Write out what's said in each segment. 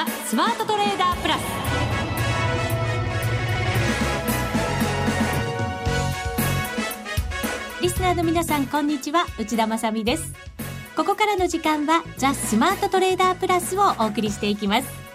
ザ・スマートトレーダープラス。リスナーの皆さんこんにちは。内田まさです。ここからの時間はザ・スマートトレーダープラスをお送りしていきます。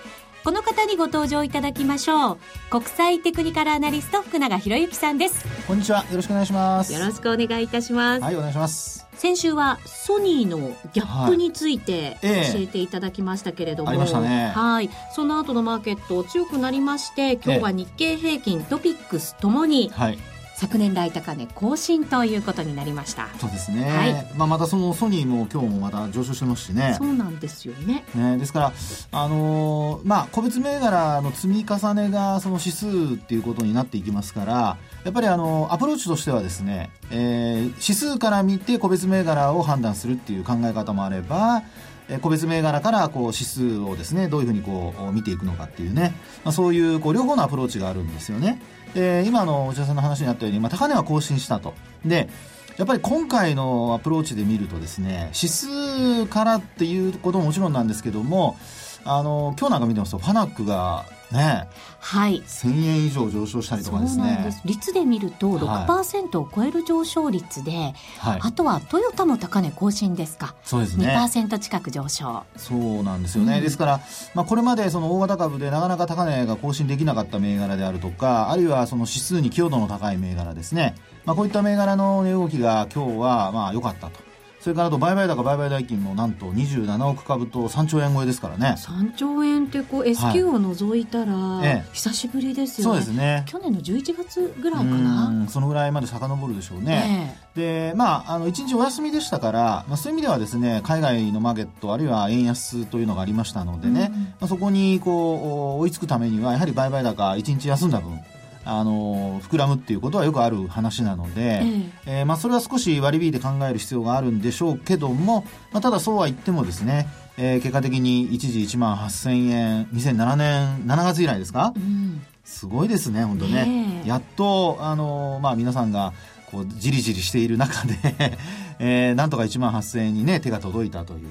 この方にご登場いただきましょう。国際テクニカルアナリスト福永博之さんです。こんにちは。よろしくお願いします。よろしくお願いいたします。はいお願いします。先週はソニーのギャップについて教えていただきましたけれども、はい、ね、はい。その後のマーケット強くなりまして今日は日経平均、トピックスともに、はい、昨年来高値更新ということになりました。そうですね、はい、まあ、またそのソニーも今日もまた上昇してますしね。そうなんですよね。ねですからあのー、まあ個別銘柄の積み重ねがその指数っていうことになっていきますからやっぱりあのアプローチとしてはですね、えー、指数から見て個別銘柄を判断するっていう考え方もあればえ個別銘柄からこう指数をですねどういうふうにこう見ていくのかっていうね、まあ、そういうこう両方のアプローチがあるんですよね。で今の内田さんの話にあったように、まあ、高値は更新したと。でやっぱり今回のアプローチで見るとですね指数からっていうことももちろんなんですけどもあの今日なんか見てますとファナックがね。はい、1000円以上上昇したりとかですね。です。率で見ると6%を超える上昇率で、はい、あとはトヨタも高値更新ですか。そうですね。2%近く上昇。そうなんですよね、うん、ですから、まあ、これまでその大型株でなかなか高値が更新できなかった銘柄であるとかあるいはその指数に寄与度の高い銘柄ですね、まあ、こういった銘柄の値動きが今日はまあ良かったとそれからと売買高売買代金もなんと27億株と3兆円超えですからね。3兆円ってこう S q を除いたら、久しぶりですよね、そうですね。去年の11月ぐらいかな。そのぐらいまで遡るでしょうね、でまああの1日お休みでしたから、まあ、そういう意味ではですね海外のマーケットあるいは円安というのがありましたのでね、うん、まあ、そこにこう追いつくためにはやはり売買高1日休んだ分あの膨らむっていうことはよくある話なので、えー、まあ、それは少し割り引いて考える必要があるんでしょうけども、まあ、ただそうは言ってもですね、えー、結果的に一時1万8000円2007年7月以来ですか、うん、すごいですね本当ね、ね、やっと、あのまあ、皆さんがこうじりじりしている中で えー、なんとか1万8000円にね手が届いたという。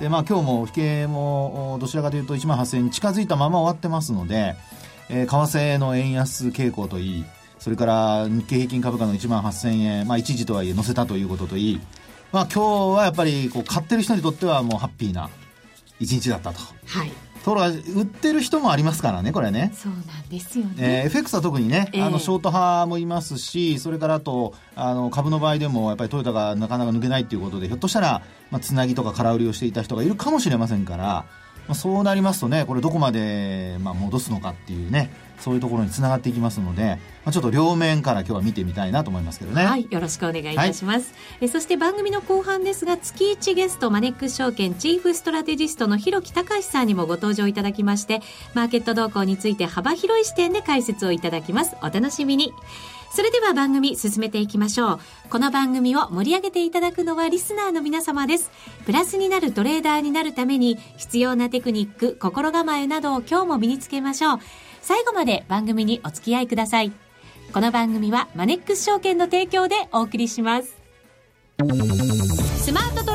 でまあ、今日も引けもどちらかというと1万8000円に近づいたまま終わってますので、えー、為替の円安傾向といい、それから日経平均株価の1万8000円、まあ一時とはいえ乗せたということといい、まあ今日はやっぱりこう買ってる人にとってはもうハッピーな一日だったと。はい。ところが売ってる人もありますからねこれねそうなんですよね、えー、FX は特にね、えー、あのショート派もいますしそれからあとあの株の場合でもやっぱりトヨタがなかなか抜けないっていうことでひょっとしたら、まあ、つなぎとか空売りをしていた人がいるかもしれませんからまあ、そうなりますとねこれどこまで、まあ、戻すのかっていうねそういうところにつながっていきますので、まあ、ちょっと両面から今日は見てみたいなと思いますけどね。はいよろしくお願いいたします、はい、えそして番組の後半ですが月1ゲストマネックス証券チーフストラテジストの広木隆さんにもご登場いただきましてマーケット動向について幅広い視点で解説をいただきます。お楽しみにそれでは番組進めていきましょう。この番組を盛り上げていただくのはリスナーの皆様です。プラスになるトレーダーになるために必要なテクニック、心構えなどを今日も身につけましょう。最後まで番組にお付き合いください。この番組はマネックス証券の提供でお送りします。スマートト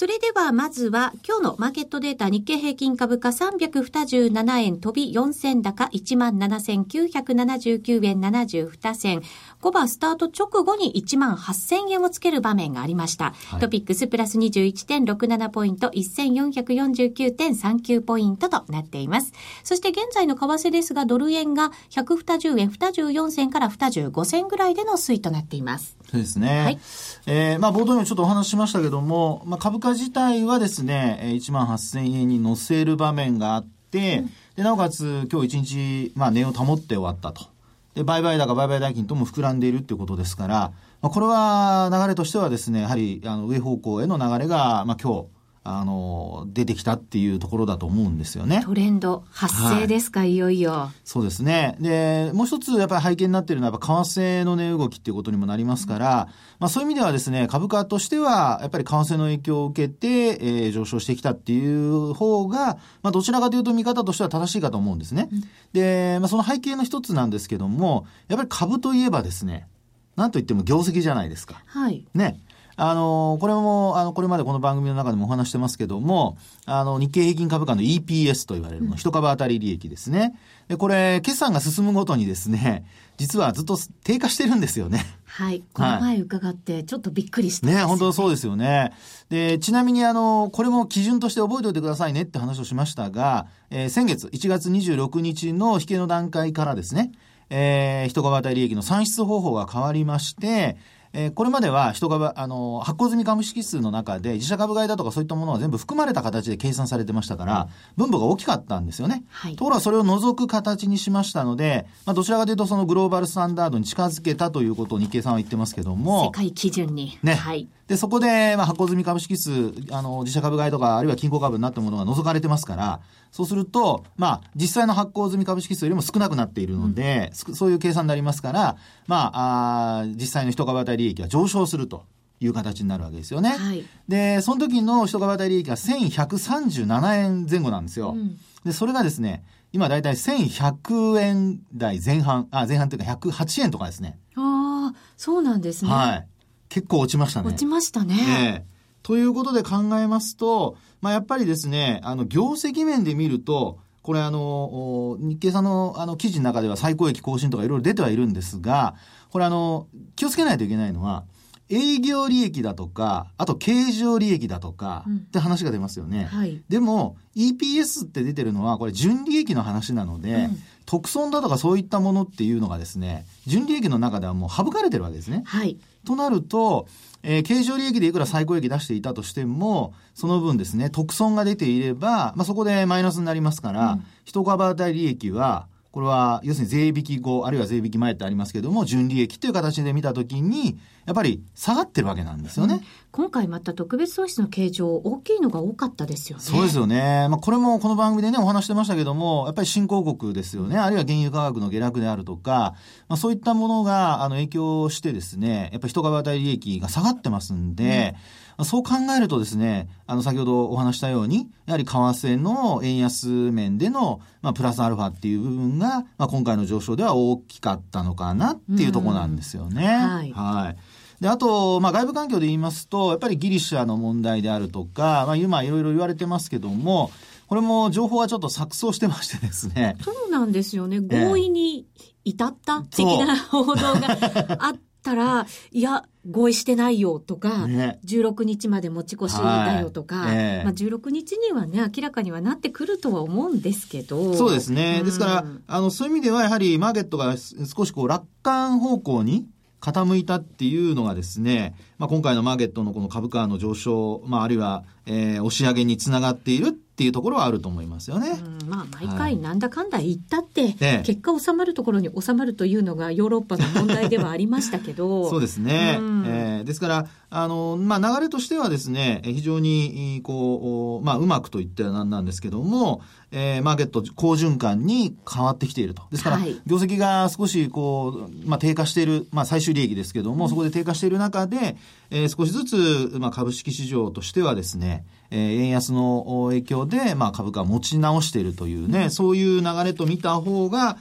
それではまずは今日のマーケットデータ日経平均株価327円飛び4銭高17,979円72銭。5番スタート直後に1万8000円をつける場面がありました。はい、トピックスプラス21.67ポイント1449.39ポイントとなっています。そして現在の為替ですがドル円が120円24銭から25銭ぐらいでの推移となっています。そうですね。はい。えー、まあ冒頭にもちょっとお話ししましたけども、まあ株価自体はですね、1万8000円に乗せる場面があって、うん、で、なおかつ今日一日、まあ値を保って終わったと。で、売買高、売買代金とも膨らんでいるっていうことですから、まあ、これは流れとしてはですね、やはりあの上方向への流れが、まあ今日、あの、出てきたっていうところだと思うんですよね。トレンド発生ですか、はい、いよいよ。そうですね。で、もう一つやっぱり背景になっているのは、やっぱ為替の値動きっていうことにもなりますから、まあそういう意味ではですね、株価としては、やっぱり為替の影響を受けて、えー、上昇してきたっていう方が、まあどちらかというと見方としては正しいかと思うんですね。うん、で、まあその背景の一つなんですけども、やっぱり株といえばですね、なんといっても業績じゃないですか。はい。ね。あの、これも、あの、これまでこの番組の中でもお話してますけども、あの、日経平均株価の EPS と言われるの、一株当たり利益ですね。で、これ、決算が進むごとにですね、実はずっと低下してるんですよね。はい。この前伺って、ちょっとびっくりした、ね、ね、本当そうですよね。で、ちなみにあの、これも基準として覚えておいてくださいねって話をしましたが、えー、先月1月26日の引けの段階からですね、えー、一株当たり利益の算出方法が変わりまして、えー、これまでは人株、あの、発行済み株式数の中で自社株買いだとかそういったものは全部含まれた形で計算されてましたから、分母が大きかったんですよね。はい、ところがそれを除く形にしましたので、まあ、どちらかというとそのグローバルスタンダードに近づけたということを日経さんは言ってますけども。世界基準に。ね。はい。で、そこで、まあ、発行済み株式数、あの、自社株買いとか、あるいは金庫株になったものが除かれてますから、そうすると、まあ、実際の発行済み株式数よりも少なくなっているので、うん、そういう計算になりますから、まあ、あ実際の一株当たり利益が上昇すると。いう形になるわけですよね。はい、で、その時の一株当たり利益が1137円前後なんですよ。うん、で、それがですね、今だいたい1100円台前半、あ、前半というか108円とかですね。ああ、そうなんですね。はい。結構落ちましたね。落ちましたね。えーということで考えますと、まあ、やっぱりですね、あの、業績面で見ると、これあの、日経さんのあの記事の中では最高益更新とかいろいろ出てはいるんですが、これあの、気をつけないといけないのは、営業利益だとか、あと経常利益だとか、って話が出ますよね。はい、でも、EPS って出てるのは、これ純利益の話なので、うん、特損だとかそういったものっていうのがですね、純利益の中ではもう省かれてるわけですね。はい。となると、えー、経常利益でいくら最高益出していたとしても、その分ですね、特損が出ていれば、まあ、そこでマイナスになりますから、うん、一株当たり利益は、これは、要するに税引き後、あるいは税引き前ってありますけども、純利益という形で見たときに、やっぱり下がってるわけなんですよね。うん、今回また特別損失の形状、大きいのが多かったですよね。そうですよね。まあ、これもこの番組でね、お話してましたけども、やっぱり新興国ですよね。あるいは原油価格の下落であるとか、まあ、そういったものが、あの、影響してですね、やっぱり一株当たり利益が下がってますんで、うんそう考えるとですね、あの、先ほどお話したように、やはり為替の円安面での、まあ、プラスアルファっていう部分が、まあ、今回の上昇では大きかったのかなっていうところなんですよね。はい。はい。で、あと、まあ、外部環境で言いますと、やっぱりギリシャの問題であるとか、まあ、今いろいろ言われてますけども、これも情報がちょっと錯綜してましてですね。そうなんですよね。合意に至った的な報道があったら、いや、合意してないよとか、ね、16日まで持ち越しだよとか、はいえー、まあ、16日にはね、明らかにはなってくるとは思うんですけど。そうですね。うん、ですから、あの、そういう意味ではやはりマーケットが少しこう楽観方向に傾いたっていうのがですね、まあ、今回のマーケットのこの株価の上昇、まあ、あるいは、えー、押し上げにつながっているっていうところはあると思いますよね。うん、まあ、毎回なんだかんだ言ったって、はい、結果収まるところに収まるというのがヨーロッパの問題ではありましたけど。そうですね。うん、えー、ですから、あの、まあ、流れとしてはですね、非常に、こう、まあ、うまくと言ってはなんなんですけども、えー、マーケット好循環に変わってきていると。ですから、はい、業績が少し、こう、まあ、低下している、まあ、最終利益ですけども、うん、そこで低下している中で、えー、少しずつ、まあ、株式市場としてはですね、えー、円安の影響で、まあ、株価持ち直しているというね、うん、そういう流れと見た方が、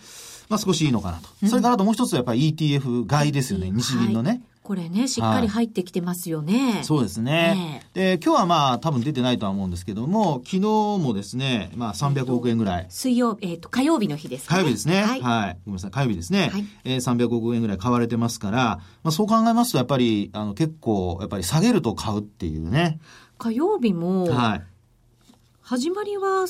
まあ、少しいいのかなと。うん、それからあともう一つやっぱり ETF 買いですよね、日銀のね。はいこれね、しっかり入ってきてますよね。はい、そうですね。で、今日はまあ多分出てないとは思うんですけども、昨日もですね、まあ300億円ぐらい。水曜、えっ、ー、と、火曜日の日ですね。火曜日ですね。はい。はい、ごめんなさい、火曜日ですね。はい、えー、300億円ぐらい買われてますから、まあそう考えますと、やっぱり、あの、結構、やっぱり下げると買うっていうね。火曜日も、はい。始まりは、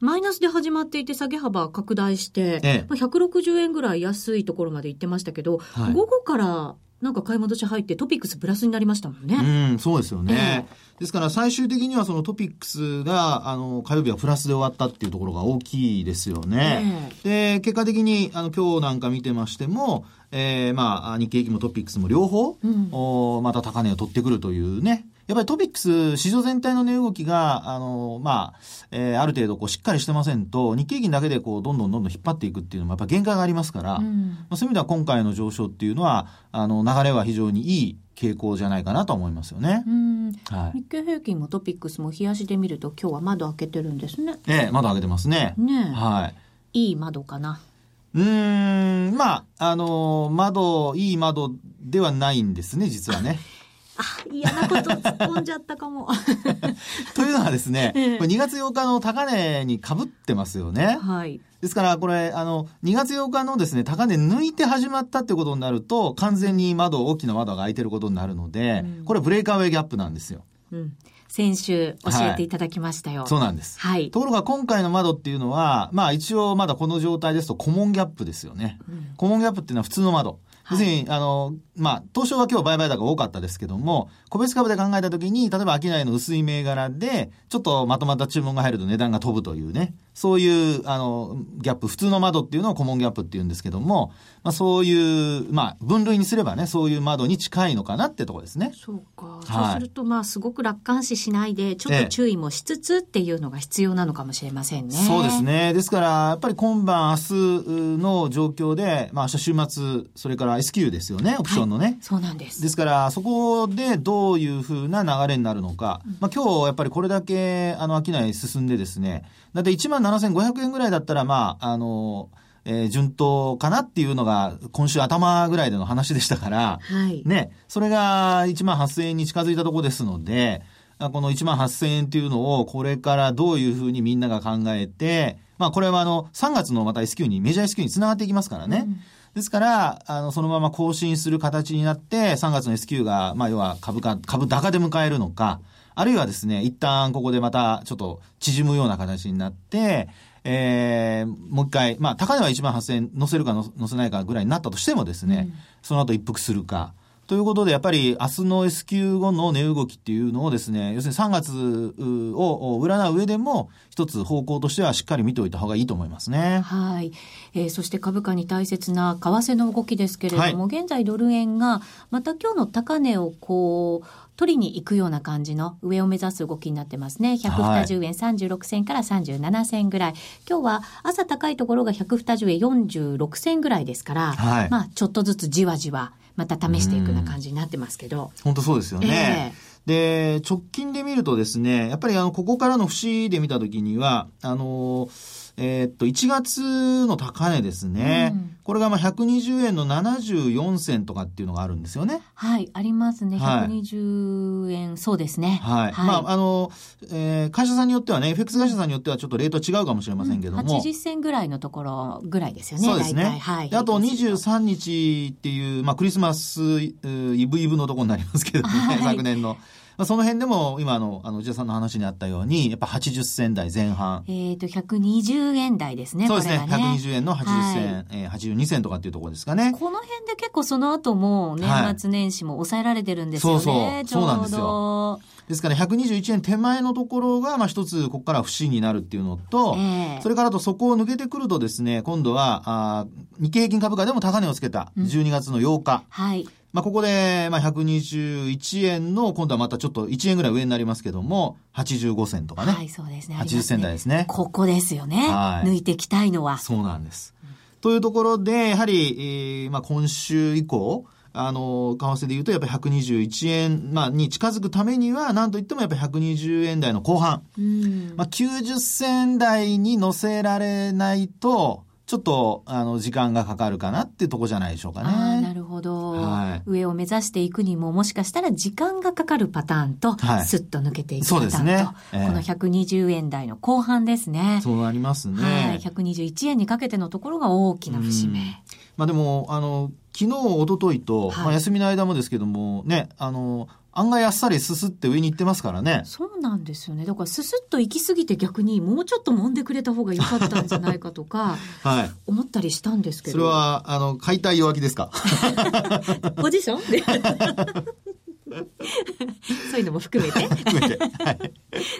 マイナスで始まっていて下げ幅拡大して、ええ、まあ、160円ぐらい安いところまで行ってましたけど、はい、午後からなんか買い戻し入ってトピックスプラスになりましたもんね。うん、そうですよね。えー、ですから最終的にはそのトピックスが、あの、火曜日はプラスで終わったっていうところが大きいですよね。えー、で、結果的に、あの、今日なんか見てましても、えー、まあ、日経平均もトピックスも両方、うん、おまた高値を取ってくるというね、やっぱりトピックス、市場全体の値動きが、あの、まあ、えー、ある程度こうしっかりしてませんと、日経金だけでこう、どんどんどんどん引っ張っていくっていうのもやっぱ限界がありますから、うん、まあ、そういう意味では今回の上昇っていうのは、あの、流れは非常にいい傾向じゃないかなと思いますよね。はい、日経平均もトピックスも冷やしで見ると今日は窓開けてるんですね。ええ、窓開けてますね。ねはい。いい窓かな。うん、まあ、あの、窓、いい窓ではないんですね、実はね。あ、嫌なこと突っ込んじゃったかも。というのはですね、これ2月8日の高値にかぶってますよね。はい。ですから、これ、あの、2月8日のですね、高値抜いて始まったってことになると、完全に窓、大きな窓が開いてることになるので、うん、これブレイカーウェイギャップなんですよ。うん先週教えていただきましたよ、はい、そうなんです。はい。ところが今回の窓っていうのは、まあ一応まだこの状態ですとコモンギャップですよね。うん、コモンギャップっていうのは普通の窓。要するに、あの、まあ、東証は今日売買高多かったですけども、個別株で考えたときに、例えば商いの薄い銘柄で、ちょっとまとまった注文が入ると値段が飛ぶというね、そういう、あの、ギャップ、普通の窓っていうのをコモンギャップっていうんですけども、まあ、そういう、まあ、分類にすればね、そういう窓に近いのかなってとこですね。そうか。はい、そうすると、まあ、すごく楽観視しないで、ちょっと注意もしつつっていうのが必要なのかもしれませんね。そうですね。ですから、やっぱり今晩、明日の状況で、まあ、明日週末、それから S q ですよね、オプションのね。はい、そうなんです。ですから、そこでどういうふうな流れになるのか。うん、まあ、今日、やっぱりこれだけ、あの、商い進んでですね、だって1万7500円ぐらいだったら、まあ、あの、えー、順当かなっていうのが今週頭ぐらいでの話でしたから、はい、ね、それが1万8000円に近づいたところですので、この1万8000円っていうのをこれからどういうふうにみんなが考えて、まあこれはあの3月のまた S q に、メジャー S q につながっていきますからね。うんですから、あの、そのまま更新する形になって、3月の S q が、まあ、要は株価、株高で迎えるのか、あるいはですね、一旦ここでまたちょっと縮むような形になって、えー、もう一回、まあ、高値は1万8000円乗せるか乗せないかぐらいになったとしてもですね、うん、その後一服するか。ということで、やっぱり明日の S q 後の値動きっていうのをですね、要するに3月を占う上でも、一つ方向としてはしっかり見ておいた方がいいと思いますね。はい。えー、そして株価に大切な為替の動きですけれども、はい、現在ドル円が、また今日の高値をこう、取りに行くような感じの上を目指す動きになってますね。120円36銭から37銭ぐらい。今日は朝高いところが120円46銭ぐらいですから、はい、まあちょっとずつじわじわまた試していくような感じになってますけど。本当そうですよね。えー、で、直近で見るとですね、やっぱりあの、ここからの節で見たときには、あのーえー、っと、1月の高値ですね。うん、これがまあ120円の74銭とかっていうのがあるんですよね。はい、ありますね。120円、はい、そうですね。はい。はい、まあ、あの、えー、会社さんによってはね、FX 会社さんによってはちょっとレート違うかもしれませんけども。うん、80銭ぐらいのところぐらいですよね。そうですね。はい。あと23日っていう、まあ、クリスマスイブイブのところになりますけどね、はい、昨年の。まあ、その辺でも今の、あの、内田さんの話にあったように、やっぱ80銭台前半。えっ、ー、と、120円台ですね。そうですね。ね120円の80銭、はい、えー、82銭とかっていうところですかね。この辺で結構その後も年末年始も抑えられてるんですよね。はい、そうそう。そうなんですよ。ですから121円手前のところが、まあ一つ、ここから不審になるっていうのと、えー、それからとそこを抜けてくるとですね、今度は、あ日経平均株価でも高値をつけた、12月の8日。うん、はい。まあ、ここで、まあ、121円の、今度はまたちょっと1円ぐらい上になりますけども、85銭とかね。はい、そうですね。80銭台ですね。ここですよね。はい。抜いていきたいのは。そうなんです。というところで、やはり、えー、まあ、今週以降、あの、為替で言うと、やっぱり121円、まあ、に近づくためには、なんといってもやっぱり120円台の後半。うん、まあ、90銭台に乗せられないと、ちょっと、あの、時間がかかるかなっていうとこじゃないでしょうかね。なるほど、はい。上を目指していくにも、もしかしたら時間がかかるパターンと、はい、スッと抜けていくパターンと、そうですね、えー、この120円台の後半ですね。そうなりますね。はい。121円にかけてのところが大きな節目。まあでも、あの、昨日、一昨日と、はい、まあ休みの間もですけども、ね、あの、案外あっさりすすって上に行ってますからね。そうなんですよね。だからすすっと行き過ぎて逆にもうちょっと揉んでくれた方が良かったんじゃないかとか、はい。思ったりしたんですけど。それは、あの、解体弱気ですか？ポジション？そういうのも含めて。含めて。はい。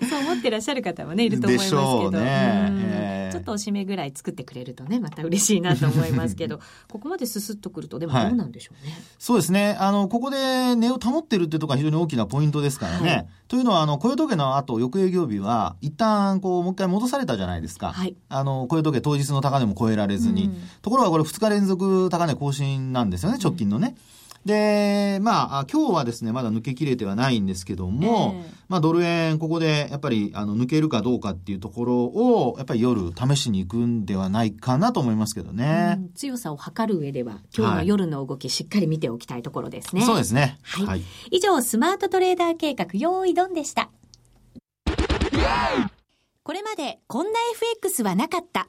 そう思ってらっしゃる方もね、いると思いますけど。ね、ちょっとおしめぐらい作ってくれるとね、また嬉しいなと思いますけど、ここまですすっとくると、でもどうなんでしょうね、はい、そうですね。あの、ここで値を保ってるってところが非常に大きなポイントですからね。はい、というのは、あの、雇用時計の後、翌営業日は、一旦、こう、もう一回戻されたじゃないですか。はい。あの、雇用時計当日の高値も超えられずに。ところがこれ2日連続高値更新なんですよね、直近のね。で、まあ、今日はですね、まだ抜けきれてはないんですけども、えー、まあ、ドル円、ここでやっぱり、あの、抜けるかどうかっていうところを、やっぱり夜試しに行くんではないかなと思いますけどね。強さを測る上では、今日の夜の動き、しっかり見ておきたいところですね。そうですね。はい。はい、以上、スマートトレーダー計画、用意ドンでした。これまで、こんな FX はなかった。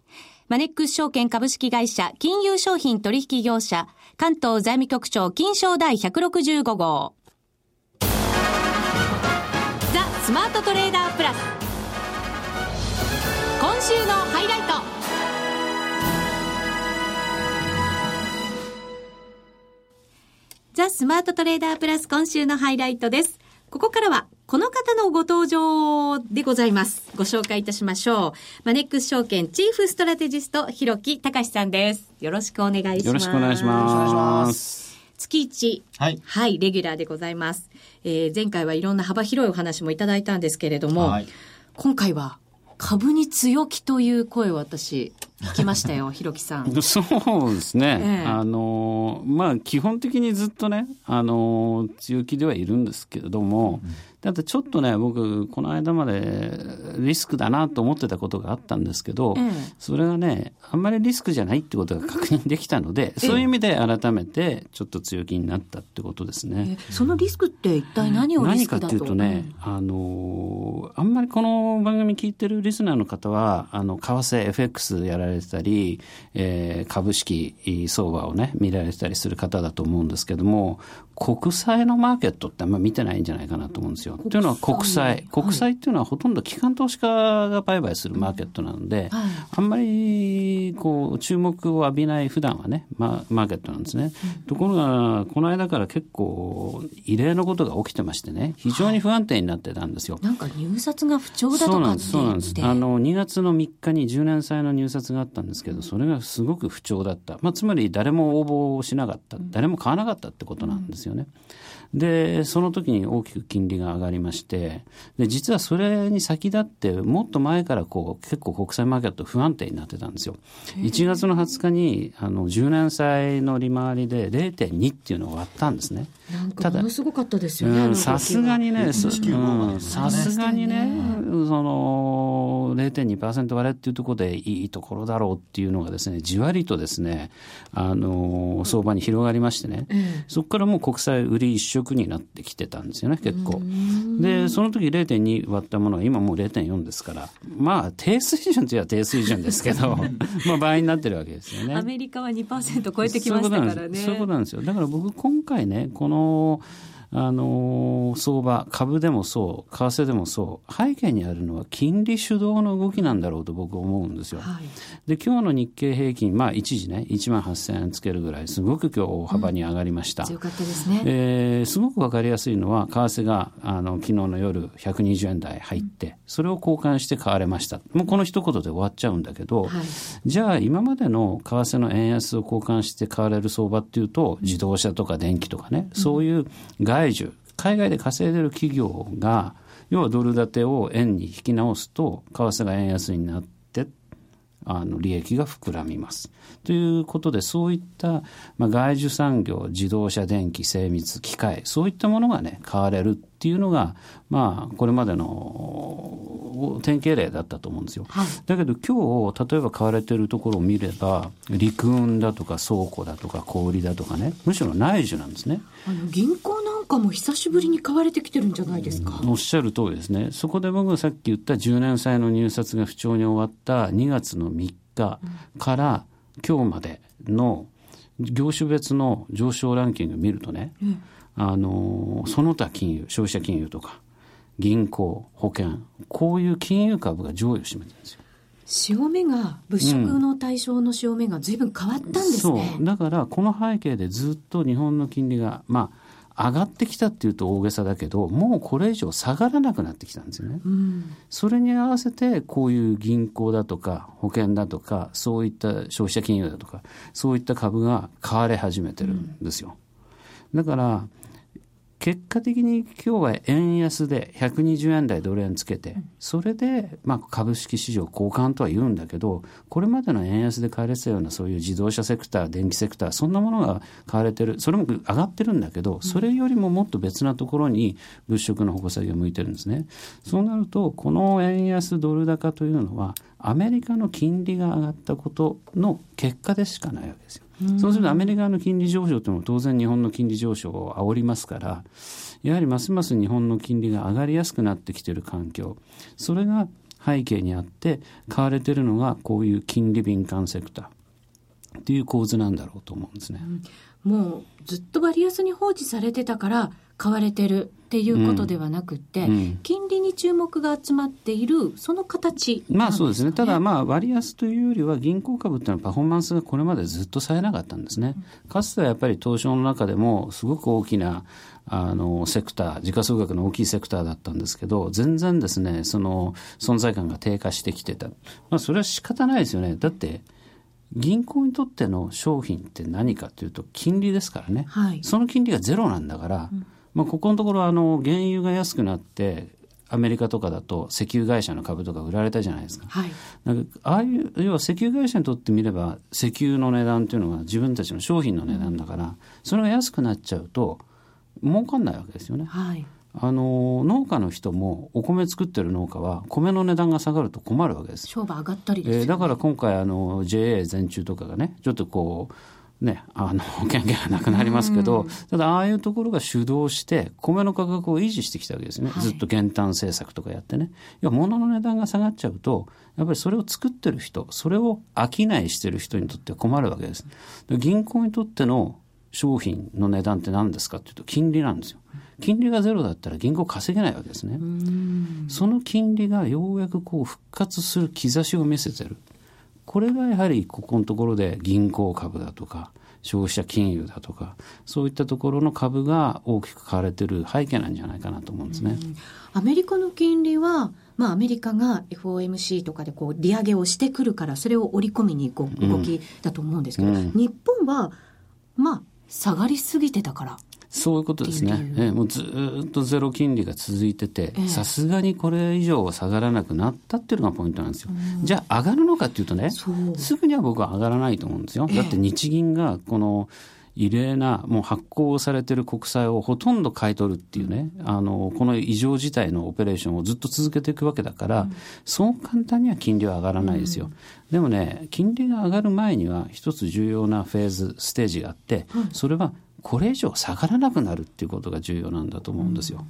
マネックス証券株式会社金融商品取引業者関東財務局長金賞第165号。ザ・スマートトレーダープラス。今週のハイライト。ザ・スマートトレーダープラス今週のハイライトです。ここからは、この方のご登場でございます。ご紹介いたしましょう。マネックス証券チーフストラテジスト、広木隆さんです。よろしくお願いします。よろしくお願いします。月1、はい、はい、レギュラーでございます。えー、前回はいろんな幅広いお話もいただいたんですけれども、はい、今回は株に強気という声を私、聞きましたよ、ひろきさん。そうですね。ええ、あの、まあ、基本的にずっとね、あの、強気ではいるんですけれども、うんだってちょっとね、僕、この間までリスクだなと思ってたことがあったんですけど、ええ、それがね、あんまりリスクじゃないってことが確認できたので、そういう意味で改めてちょっと強気になったってことですね。そのリスクって一体何をリスクだと、何かっていうとね、あの、あんまりこの番組聞いてるリスナーの方は、あの、為替 FX やられてたり、えー、株式相場をね、見られてたりする方だと思うんですけども、国債のマーケットってあんま見てないんじゃないかなと思うんですよ。というのは国債。国債っていうのはほとんど機関投資家が売買するマーケットなので、はい、あんまりこう注目を浴びない普段はね、ま、マーケットなんですね。うん、ところが、この間から結構異例のことが起きてましてね、非常に不安定になってたんですよ。なんか入札が不調だとかそうなんです、そうなんです。あの、2月の3日に10年債の入札があったんですけど、それがすごく不調だった。まあ、つまり誰も応募しなかった。誰も買わなかったってことなんですよね。よね。で、その時に大きく金利が上がりまして、で、実はそれに先立って、もっと前からこう、結構国際マーケット不安定になってたんですよ。1月の20日に、あの、10年債の利回りで0.2っていうのを割ったんですね。ただ、ものすごかったですよね。さすがにね、さすがにね、その、0.2%割れっていうところでいいところだろうっていうのがですね、じわりとですね、あの、相場に広がりましてね、そこからもう国債売り一色になってきてたんですよね、結構。で、その時0.2割ったものは今もう0.4ですから、まあ、低水準といえば低水準ですけど、まあ、倍になってるわけですよね。アメリカは2%超えてきましたからね。そういうことなんですよ。だから僕、今回ね、この、あの相場、株でもそう、為替でもそう、背景にあるのは金利主導の動きなんだろうと僕は思うんですよ。はい、で、今日の日経平均、まあ一時ね、1万8000円つけるぐらい、すごく今日大幅に上がりました。うん、強かったですね。えー、すごくわかりやすいのは、為替が、あの、昨日の夜120円台入って、それを交換して買われました。もうこの一言で終わっちゃうんだけど、はい、じゃあ今までの為替の円安を交換して買われる相場っていうと、自動車とか電気とかね、そういう外外需、海外で稼いでる企業が、要はドル建てを円に引き直すと、為替が円安になって、あの利益が膨らみます。ということで、そういった、まあ、外需産業、自動車、電気、精密、機械、そういったものがね、買われるっていうのが、まあ、これまでの典型例だったと思うんですよ。はい、だけど今日、例えば買われてるところを見れば、陸運だとか倉庫だとか小売だとかね、むしろ内需なんですね。あの銀行かも久しぶりに買われてきてるんじゃないですか。おっしゃる通りですね。そこで僕がさっき言った10年債の入札が不調に終わった2月の3日から今日までの業種別の上昇ランキングを見るとね、うん、あのその他金融消費者金融とか銀行保険こういう金融株が上位を占めてるんですよ。潮目が物色の対象の潮目がずいぶん変わったんですね、うん、だからこの背景でずっと日本の金利がまあ上がってきたっていうと大げさだけどもうこれ以上下がらなくなってきたんですよね、うん、それに合わせてこういう銀行だとか保険だとかそういった消費者金融だとかそういった株が買われ始めてるんですよ、うん、だから結果的に今日は円安で120円台ドル円つけて、それでまあ株式市場交換とは言うんだけど、これまでの円安で買われてたようなそういう自動車セクター、電気セクター、そんなものが買われてる、それも上がってるんだけど、それよりももっと別なところに物色の矛先が向いてるんですね。そうなると、この円安ドル高というのは、アメリカの金利が上がったことの結果でしかないわけですよ。そうするとアメリカの金利上昇というのも当然日本の金利上昇を煽りますから、やはりますます日本の金利が上がりやすくなってきている環境、それが背景にあって買われているのがこういう金利敏感セクターっていう構図なんだろうと思うんですね。うん、もうずっと割安に放置されてたから買われてるっていうことではなくて、うん。うん、金利に注目が集まっているその形、ね、まあそうですね。ただまあ割安というよりは銀行株っていうのはパフォーマンスがこれまでずっとさえなかったんですね、かつてはやっぱり東証の中でもすごく大きなあのセクター時価総額の大きいセクターだったんですけど全然ですねその存在感が低下してきてた、まあ、それは仕方ないですよね。だって銀行にとっての商品って何かというと金利ですからね、はい、その金利がゼロなんだから、うんまあ、ここのところあの原油が安くなってアメリカとかだと石油会社の株とか売られたじゃないですか。はい、なんかああいう要は石油会社にとってみれば石油の値段っていうのは自分たちの商品の値段だから、それが安くなっちゃうと儲かんないわけですよね。はい、あの農家の人もお米作ってる農家は米の値段が下がると困るわけです。商売上がったりです、ね、えー、だから今回あの JA 全中とかがねちょっとこうね、あの、権限がなくなりますけど、ただ、ああいうところが主導して、米の価格を維持してきたわけですね。はい、ずっと減反政策とかやってね。いや、物の値段が下がっちゃうと、やっぱりそれを作ってる人、それを商いしてる人にとって困るわけです。銀行にとっての商品の値段って何ですかっていうと、金利なんですよ。金利がゼロだったら銀行稼げないわけですね。その金利がようやくこう復活する兆しを見せてる。これがやはりここのところで銀行株だとか消費者金融だとかそういったところの株が大きく買われてる背景なんじゃないかなと思うんですね。アメリカの金利はまあ、アメリカが FOMC とかでこう利上げをしてくるからそれを織り込みにこう動きだと思うんですけど、うん、日本はまあ下がりすぎてたからそういうことですね。ええ、もうずっとゼロ金利が続いてて、さすがにこれ以上は下がらなくなったっていうのがポイントなんですよ。じゃあ上がるのかっていうとね、すぐには僕は上がらないと思うんですよ。だって日銀がこの、異例な、もう発行されてる国債をほとんど買い取るっていうね、あの、この異常事態のオペレーションをずっと続けていくわけだから、うん、そう簡単には金利は上がらないですよ。うん、でもね、金利が上がる前には一つ重要なフェーズ、ステージがあって、それはこれ以上下がらなくなるっていうことが重要なんだと思うんですよ。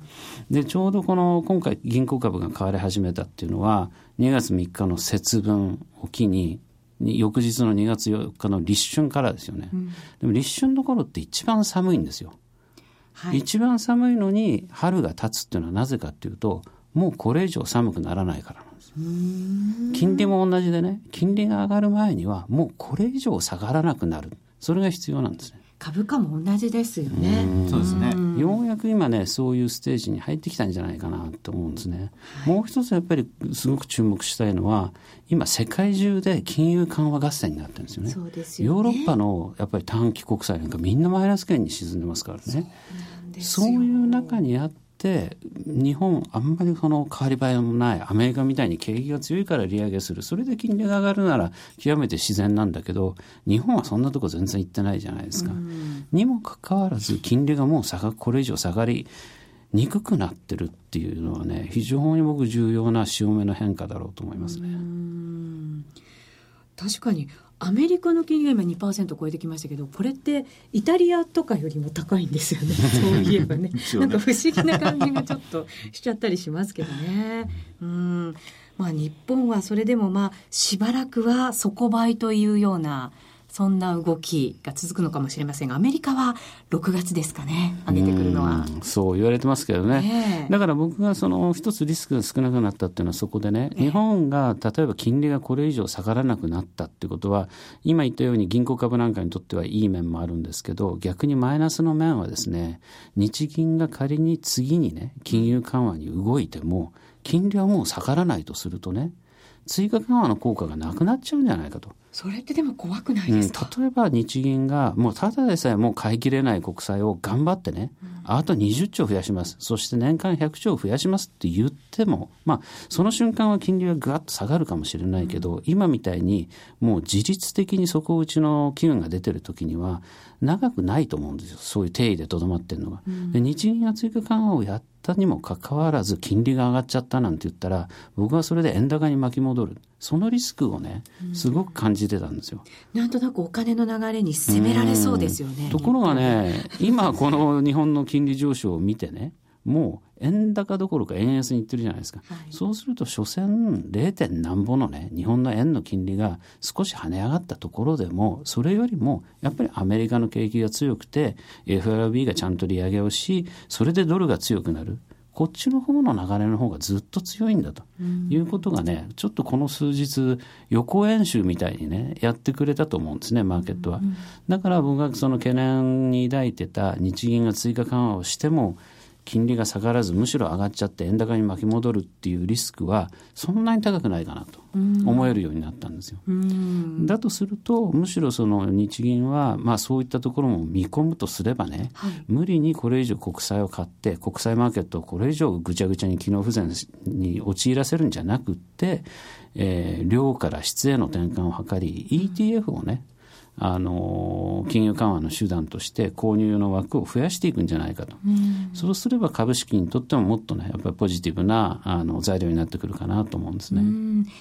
で、ちょうどこの今回銀行株が買われ始めたっていうのは、2月3日の節分を機に、翌日の2月4日の立春からですよね。うん、でも立春の頃って一番寒いんですよ。はい、一番寒いのに春が経つっていうのはなぜかっていうと、もうこれ以上寒くならないからなんです。金利も同じでね、金利が上がる前にはもうこれ以上下がらなくなる。それが必要なんですね。株価も同じですよね。そうですね。ようやく今ね、そういうステージに入ってきたんじゃないかなと思うんですね。はい、もう一つやっぱりすごく注目したいのは、今世界中で金融緩和合戦になってるんですよね。そうですよ、ね、ヨーロッパのやっぱり短期国債なんかみんなマイナス圏に沈んでますからね。そういう中にあって、って日本あんまりその変わり映えもないアメリカみたいに景気が強いから利上げするそれで金利が上がるなら極めて自然なんだけど日本はそんなとこ全然行ってないじゃないですか。にもかかわらず金利がもう下がこれ以上下がりにくくなってるっていうのはね非常に僕重要な潮目の変化だろうと思いますね。確かにアメリカの金利が今2%超えてきましたけどこれってイタリアとかよりも高いんですよね。そういえばね。なんか不思議な感じがちょっとしちゃったりしますけどね。うん。まあ、日本はそれでもまあしばらくは底倍というようなそんな動きが続くのかもしれませんが、アメリカは6月ですかね、上げてくるのは。そう言われてますけどね、えー、だから僕がその一つリスクが少なくなったっていうのはそこでね、日本が例えば金利がこれ以上下がらなくなったってことは、今言ったように銀行株なんかにとってはいい面もあるんですけど、逆にマイナスの面はですね、日銀が仮に次にね、金融緩和に動いても、金利はもう下がらないとするとね、追加緩和の効果がなくなっちゃうんじゃないかと。それってでも怖くないですか、うん、例えば日銀がもうただでさえもう買い切れない国債を頑張ってね、うん、あと20兆増やします。そして年間100兆増やしますって言っても、まあ、その瞬間は金利はぐわっと下がるかもしれないけど、うん、今みたいにもう自律的に底打ちの機運が出てる時には、長くないと思うんですよ。そういう定位でとどまってるのが。で日銀が追加緩和をやったにもかかわらず金利が上がっちゃったなんて言ったら、僕はそれで円高に巻き戻る。そのリスクをね、すごく感じてたんですよ。なんとなくお金の流れに攻められそうですよね。ところがね、今この日本の金利上昇を見てね、もう円高どころか円安にいってるじゃないですか、はい、そうすると所詮 0. 点何ぼのね日本の円の金利が少し跳ね上がったところでもそれよりもやっぱりアメリカの景気が強くて FRB がちゃんと利上げをしそれでドルが強くなる。こっちの方の流れの方がずっと強いんだと。いうことがね、ちょっとこの数日予行演習みたいにねやってくれたと思うんですねマーケットは。だから僕がその懸念に抱いてた日銀が追加緩和をしても金利が下がらずむしろ上がっちゃって円高に巻き戻るっていうリスクはそんなに高くないかなと思えるようになったんですよ。だとするとむしろその日銀はまあそういったところも見込むとすればね、はい、無理にこれ以上国債を買って国債マーケットをこれ以上ぐちゃぐちゃに機能不全に陥らせるんじゃなくって、えー、量から質への転換を図り ETF をねあの金融緩和の手段として購入の枠を増やしていくんじゃないかと、うん、そうすれば株式にとってももっとねやっぱりポジティブなあの材料になってくるかなと思うんですね、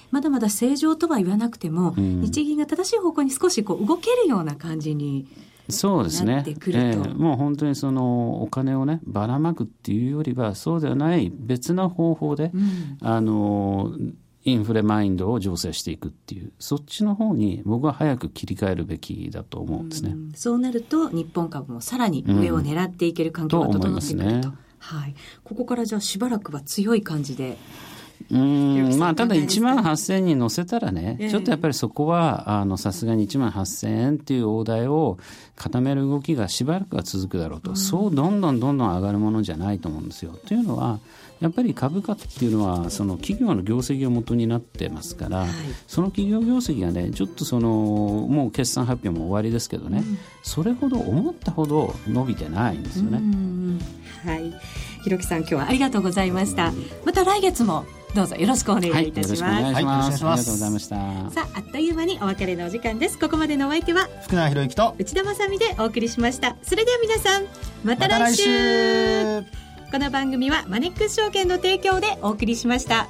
まだまだ正常とは言わなくても、うん、日銀が正しい方向に少しこう動けるような感じにそうですね、えー、もう本当にそのお金をねばらまくっていうよりはそうではない別な方法で、うん、あのインフレマインドを醸成していくっていうそっちの方に僕は早く切り替えるべきだと思うんですね。うそうなると日本株もさらに上を狙っていける環境が整ってくると,、うん、とね、はい、ここからじゃあしばらくは強い感じでうん。まあ、ただ1万8000円に乗せたらね、えー、ちょっとやっぱりそこはあのさすがに1万8000円っていう大台を固める動きがしばらくは続くだろうと、うん、そうどんどんどんどん上がるものじゃないと思うんですよ。というのはやっぱり株価っていうのはその企業の業績が元になってますから、はい、その企業業績がねちょっとそのもう決算発表も終わりですけどね、うん、それほど思ったほど伸びてないんですよね。はい。ひろきさん今日はありがとうございました。また来月もどうぞよろしくお願いいたします。はい、はい、ありがとうございました。さあ、あっという間にお別れのお時間です。ここまでのお相手は福永博之と内田まさみでお送りしました。それでは皆さん、また来週。まこの番組はマネックス証券の提供でお送りしました。